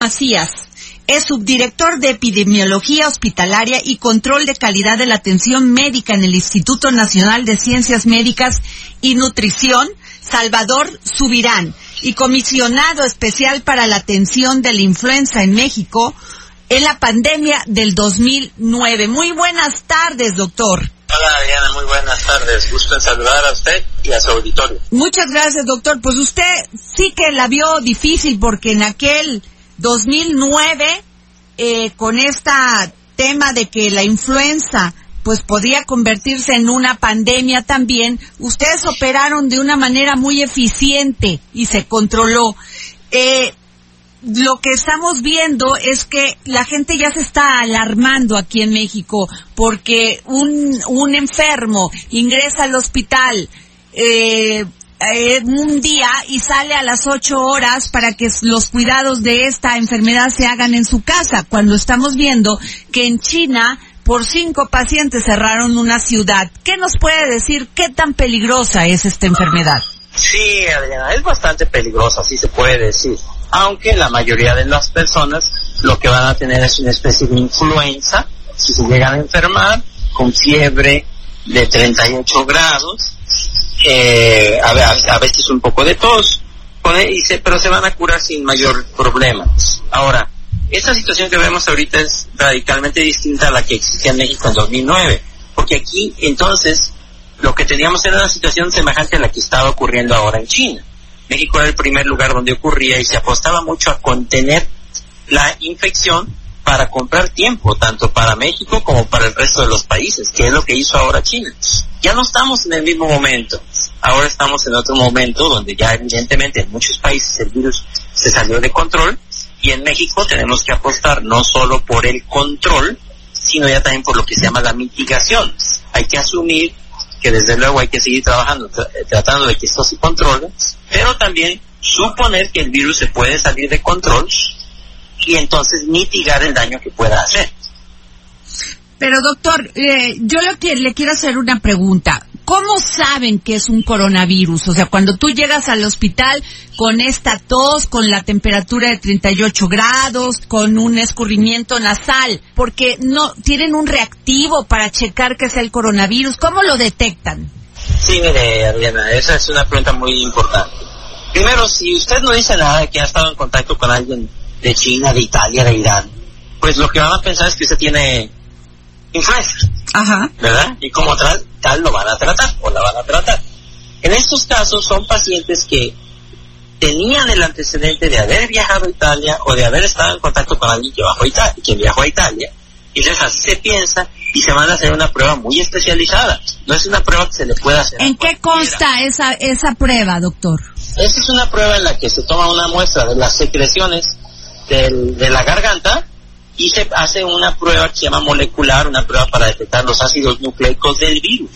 Macías es subdirector de Epidemiología Hospitalaria y Control de Calidad de la Atención Médica en el Instituto Nacional de Ciencias Médicas y Nutrición, Salvador Subirán, y comisionado especial para la atención de la influenza en México en la pandemia del 2009. Muy buenas tardes, doctor. Hola Diana, muy buenas tardes. Gusto en saludar a usted y a su auditorio. Muchas gracias, doctor. Pues usted sí que la vio difícil porque en aquel 2009, eh, con este tema de que la influenza pues podía convertirse en una pandemia también, ustedes operaron de una manera muy eficiente y se controló. Eh, lo que estamos viendo es que la gente ya se está alarmando aquí en México porque un, un enfermo ingresa al hospital, eh, eh, un día y sale a las ocho horas para que los cuidados de esta enfermedad se hagan en su casa, cuando estamos viendo que en China por cinco pacientes cerraron una ciudad. ¿Qué nos puede decir qué tan peligrosa es esta enfermedad? Sí, Adriana, es bastante peligrosa, así se puede decir. Aunque la mayoría de las personas lo que van a tener es una especie de influenza, si se llegan a enfermar, con fiebre de 38 grados, eh, a, veces un poco de tos, pero se van a curar sin mayor problema. Ahora, esta situación que vemos ahorita es radicalmente distinta a la que existía en México en 2009, porque aquí entonces lo que teníamos era una situación semejante a la que estaba ocurriendo ahora en China. México era el primer lugar donde ocurría y se apostaba mucho a contener la infección para comprar tiempo, tanto para México como para el resto de los países, que es lo que hizo ahora China. Ya no estamos en el mismo momento, ahora estamos en otro momento donde ya evidentemente en muchos países el virus se salió de control y en México tenemos que apostar no solo por el control, sino ya también por lo que se llama la mitigación. Hay que asumir que desde luego hay que seguir trabajando, tratando de que esto se controle, pero también suponer que el virus se puede salir de control y entonces mitigar el daño que pueda hacer. Pero doctor, eh, yo le, le quiero hacer una pregunta. ¿Cómo saben que es un coronavirus? O sea, cuando tú llegas al hospital con esta tos, con la temperatura de 38 grados, con un escurrimiento nasal, porque no tienen un reactivo para checar que es el coronavirus, ¿cómo lo detectan? Sí, mire, Adriana, esa es una pregunta muy importante. Primero, si usted no dice nada de que ha estado en contacto con alguien de China, de Italia, de Irán, pues lo que van a pensar es que usted tiene influenza. Ajá. ¿Verdad? Y como tal, tal lo van a tratar o la van a tratar. En estos casos son pacientes que tenían el antecedente de haber viajado a Italia o de haber estado en contacto con alguien que, viajó a Italia, que viajó a Italia. Y entonces así se piensa y se van a hacer una prueba muy especializada. No es una prueba que se le pueda hacer. ¿En qué consta esa, esa prueba, doctor? Esa es una prueba en la que se toma una muestra de las secreciones de la garganta y se hace una prueba que se llama molecular, una prueba para detectar los ácidos nucleicos del virus,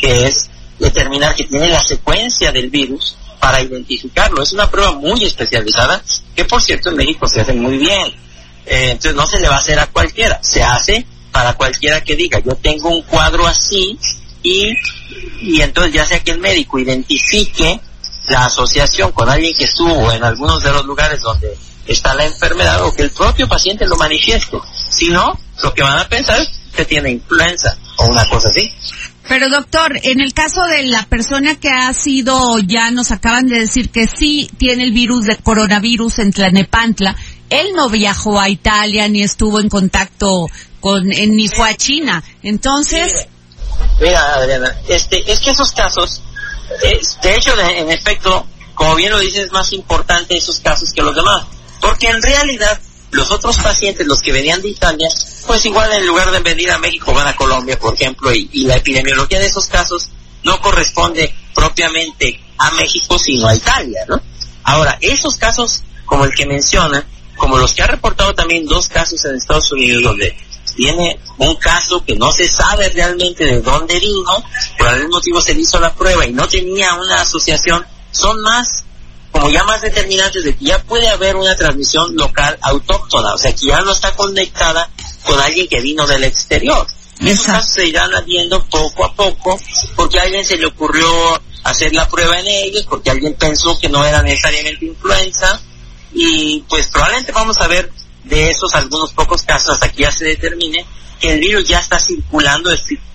que es determinar que tiene la secuencia del virus para identificarlo. Es una prueba muy especializada que por cierto en México se hace muy bien. Eh, entonces no se le va a hacer a cualquiera, se hace para cualquiera que diga yo tengo un cuadro así y, y entonces ya sea que el médico identifique la asociación con alguien que estuvo en algunos de los lugares donde está la enfermedad o que el propio paciente lo manifieste. Si no, lo que van a pensar es que tiene influenza o una cosa así. Pero doctor, en el caso de la persona que ha sido, ya nos acaban de decir que sí tiene el virus de coronavirus en Tlanepantla, él no viajó a Italia ni estuvo en contacto con, ni fue a China. Entonces... Mira, Adriana, este, es que esos casos, de hecho, en efecto, como bien lo dices, es más importante esos casos que los demás. Porque en realidad los otros pacientes, los que venían de Italia, pues igual en lugar de venir a México van a Colombia, por ejemplo, y, la epidemiología de esos casos no corresponde propiamente a México, sino a Italia, ¿no? Ahora, esos casos como el que menciona, como los que ha reportado también dos casos en Estados Unidos donde tiene un caso que no se sabe realmente de dónde vino, por algún motivo se hizo la prueba y no tenía una asociación, son más, como ya más determinantes de que ya puede haber una transmisión local autóctona, o sea que ya no está conectada con alguien que vino del exterior. Esos casos se irán habiendo poco a poco porque a alguien se le ocurrió hacer la prueba en ellos, porque alguien pensó que no era necesariamente influenza y pues probablemente vamos a ver de esos algunos pocos casos hasta que ya se determine que el virus ya está circulando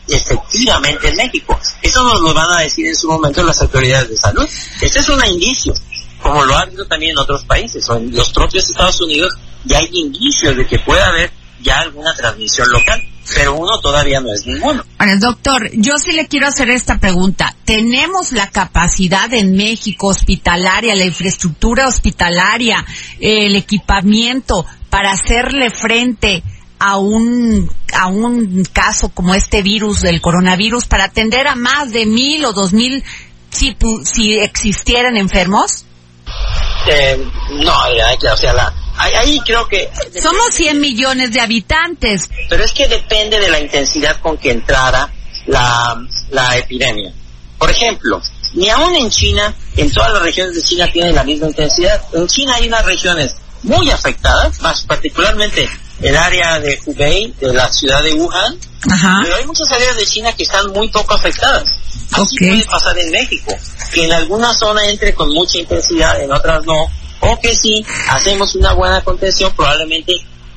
efectivamente en México. Eso nos lo van a decir en su momento las autoridades de salud. Este es un indicio, como lo ha habido también en otros países o en los propios Estados Unidos, ya hay indicios de que puede haber ya alguna transmisión local, pero uno todavía no es ninguno. Bueno, doctor, yo sí le quiero hacer esta pregunta. ¿Tenemos la capacidad en México hospitalaria, la infraestructura hospitalaria, el equipamiento para hacerle frente a un, a un caso como este virus del coronavirus, para atender a más de mil o dos mil si, si existieran enfermos? Eh, no, o sea, la, ahí creo que... Somos 100 millones de habitantes. Pero es que depende de la intensidad con que entrara la, la epidemia. Por ejemplo, ni aún en China, en todas las regiones de China tienen la misma intensidad. En China hay unas regiones muy afectadas, más particularmente el área de Hubei, de la ciudad de Wuhan, pero hay muchas áreas de China que están muy poco afectadas. Así puede pasar en México, que en alguna zona entre con mucha intensidad, en otras no, o que si hacemos una buena contención probablemente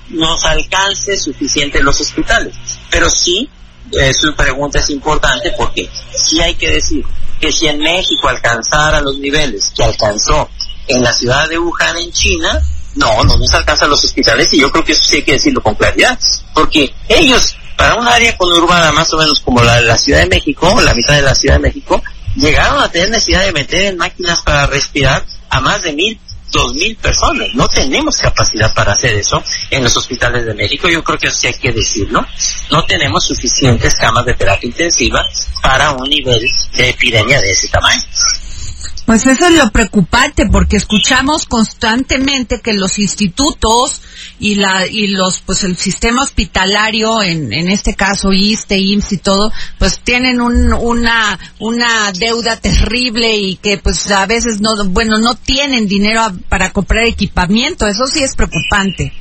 nos alcance suficiente los hospitales. Pero sí, eh, su pregunta es importante porque sí hay que decir que si en México alcanzara los niveles que alcanzó en la ciudad de Wuhan en China, no, no nos alcanzan los hospitales y yo creo que eso sí hay que decirlo con claridad, porque ellos, para un área conurbada más o menos como la de la Ciudad de México, la mitad de la Ciudad de México, llegaron a tener necesidad de meter en máquinas para respirar a más de mil dos mil personas. No tenemos capacidad para hacer eso en los hospitales de México. Yo creo que eso sí hay que decirlo. No tenemos suficientes camas de terapia intensiva para un nivel de epidemia de ese tamaño. Pues eso es lo preocupante porque escuchamos constantemente que los institutos y la y los pues el sistema hospitalario en, en este caso ISTE, IMSS y todo pues tienen un, una una deuda terrible y que pues a veces no bueno no tienen dinero para comprar equipamiento. Eso sí es preocupante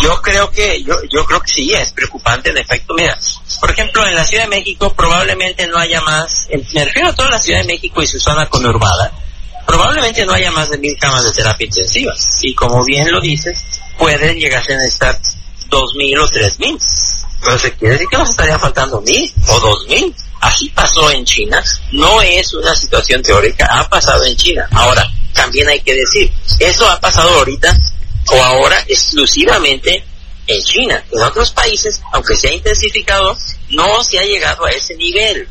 yo creo que yo yo creo que sí es preocupante en efecto mira por ejemplo en la Ciudad de México probablemente no haya más me refiero a toda la Ciudad de México y su zona conurbada probablemente no haya más de mil camas de terapia intensiva. Y como bien lo dices pueden llegar a necesitar dos mil o tres mil. Se quiere decir que nos estaría faltando mil o dos mil. Así pasó en China. No es una situación teórica ha pasado en China. Ahora también hay que decir eso ha pasado ahorita o ahora exclusivamente en China. En otros países, aunque se ha intensificado, no se ha llegado a ese nivel.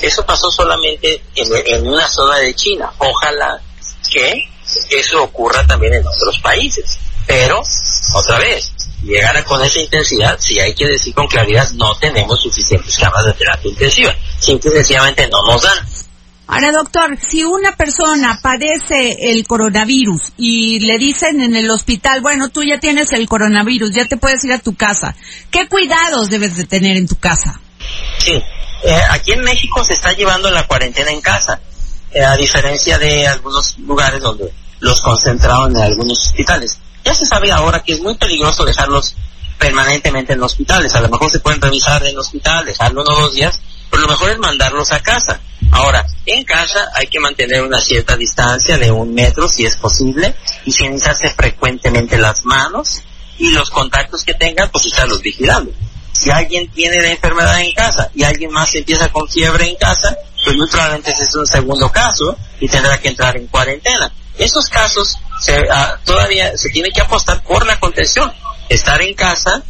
Eso pasó solamente en, una zona de China. Ojalá que eso ocurra también en otros países. Pero, otra vez, llegar con esa intensidad, si hay que decir con claridad, no tenemos suficientes camas de terapia intensiva. Simple y sencillamente no nos dan. Ahora, doctor, si una persona padece el coronavirus y le dicen en el hospital, bueno, tú ya tienes el coronavirus, ya te puedes ir a tu casa, ¿qué cuidados debes de tener en tu casa? Sí, eh, aquí en México se está llevando la cuarentena en casa, eh, a diferencia de algunos lugares donde los concentraron en algunos hospitales. Ya se sabe ahora que es muy peligroso dejarlos permanentemente en hospitales. A lo mejor se pueden revisar en hospital, dejarlo uno o dos días, pero lo mejor es mandarlos a casa. Ahora, en casa hay que mantener una cierta distancia de un metro si es posible, higienizarse frecuentemente las manos y los contactos que tengan, pues estarlos vigilando. Si alguien tiene la enfermedad en casa y alguien más empieza con fiebre en casa, pues muy probablemente ese es un segundo caso y tendrá que entrar en cuarentena. Esos casos ah, todavía se tiene que apostar por la contención, estar en casa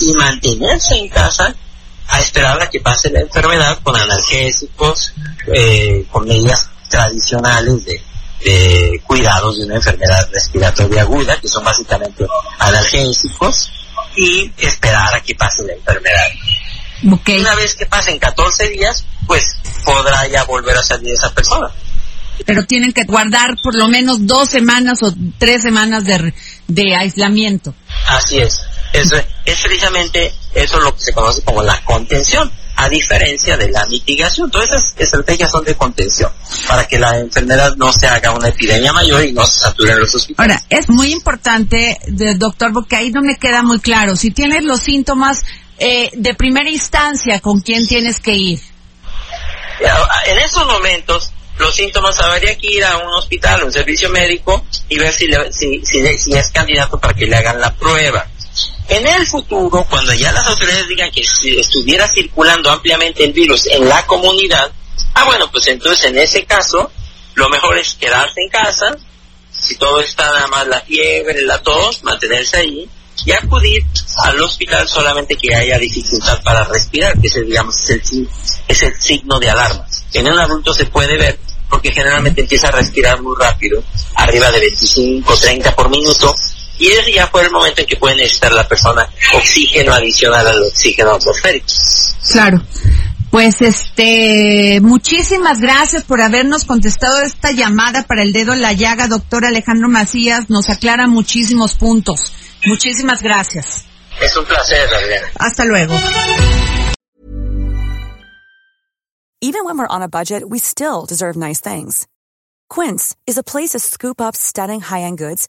y mantenerse en casa a esperar a que pase la enfermedad con analgésicos, eh, con medidas tradicionales de, cuidados de una enfermedad respiratoria aguda, que son básicamente analgésicos, y esperar a que pase la enfermedad. Una vez que pasen 14 días, pues podrá ya volver a salir esa persona. Pero tienen que guardar por lo menos dos semanas o tres semanas de, de aislamiento. Así es. Eso es precisamente eso lo que se conoce como la contención, a diferencia de la mitigación. Todas esas estrategias son de contención, para que la enfermedad no se haga una epidemia mayor y no se saturen los hospitales. Ahora, es muy importante, doctor, porque ahí no me queda muy claro. Si tienes los síntomas eh, de primera instancia, ¿con quién tienes que ir? En esos momentos, los síntomas habría que ir a un hospital, un servicio médico y ver si, si, si es candidato para que le hagan la prueba en el futuro, cuando ya las autoridades digan que si estuviera circulando ampliamente el virus en la comunidad, ah bueno, pues entonces en ese caso, lo mejor es quedarse en casa, si todo está nada más la fiebre, la tos, mantenerse ahí, y acudir al hospital solamente que haya dificultad para respirar, que ese digamos es el, es el signo de alarma. En un adulto se puede ver porque generalmente empieza a respirar muy rápido, arriba de 25, 30 por minuto, y ese ya fue el momento en que puede necesitar la persona oxígeno adicional al oxígeno atmosférico. Claro. Pues este, muchísimas gracias por habernos contestado esta llamada para el dedo en la llaga, doctor Alejandro Macías, nos aclara muchísimos puntos. Muchísimas gracias. Es un placer, Adriana. Hasta luego. Even when we're on a budget, we still deserve nice things. Quince is a place to scoop up stunning high-end goods